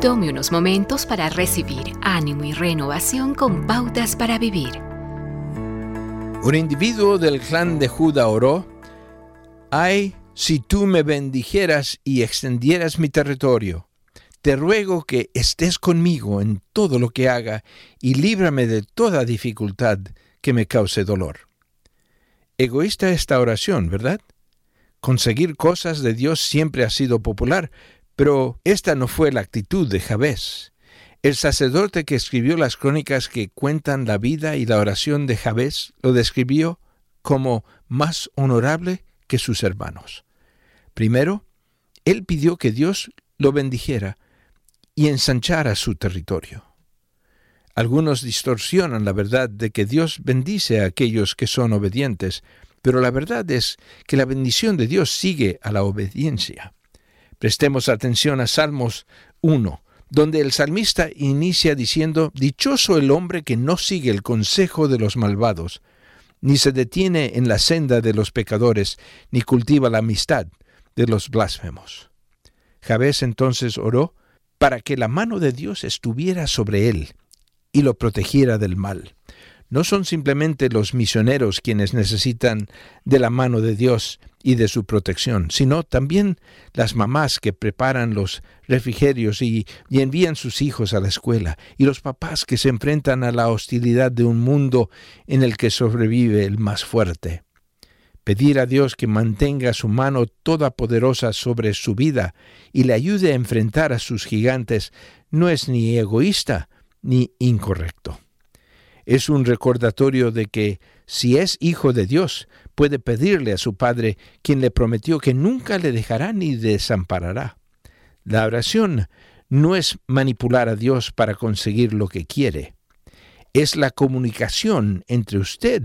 Tome unos momentos para recibir ánimo y renovación con pautas para vivir. Un individuo del clan de Judá oró, Ay, si tú me bendijeras y extendieras mi territorio, te ruego que estés conmigo en todo lo que haga y líbrame de toda dificultad que me cause dolor. Egoísta esta oración, ¿verdad? Conseguir cosas de Dios siempre ha sido popular, pero esta no fue la actitud de Jabez. El sacerdote que escribió las crónicas que cuentan la vida y la oración de Jabez lo describió como más honorable que sus hermanos. Primero, él pidió que Dios lo bendijera y ensanchara su territorio. Algunos distorsionan la verdad de que Dios bendice a aquellos que son obedientes, pero la verdad es que la bendición de Dios sigue a la obediencia. Prestemos atención a Salmos 1, donde el salmista inicia diciendo, Dichoso el hombre que no sigue el consejo de los malvados, ni se detiene en la senda de los pecadores, ni cultiva la amistad de los blasfemos. Jabez entonces oró para que la mano de Dios estuviera sobre él y lo protegiera del mal. No son simplemente los misioneros quienes necesitan de la mano de Dios y de su protección, sino también las mamás que preparan los refrigerios y, y, envían sus hijos a la escuela, y los papás que se enfrentan a la hostilidad de un mundo en el que sobrevive el más fuerte. Pedir a Dios que mantenga su mano toda poderosa sobre su vida y le ayude a enfrentar a sus gigantes no es ni egoísta ni incorrecto es un recordatorio de que si es hijo de Dios, puede pedirle a su Padre, quien le prometió que nunca le dejará ni desamparará. La oración no es manipular a Dios para conseguir lo que quiere, es la comunicación entre usted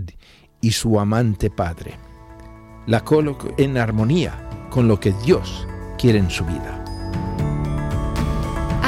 y su amante Padre. La coloca en armonía con lo que Dios quiere en su vida.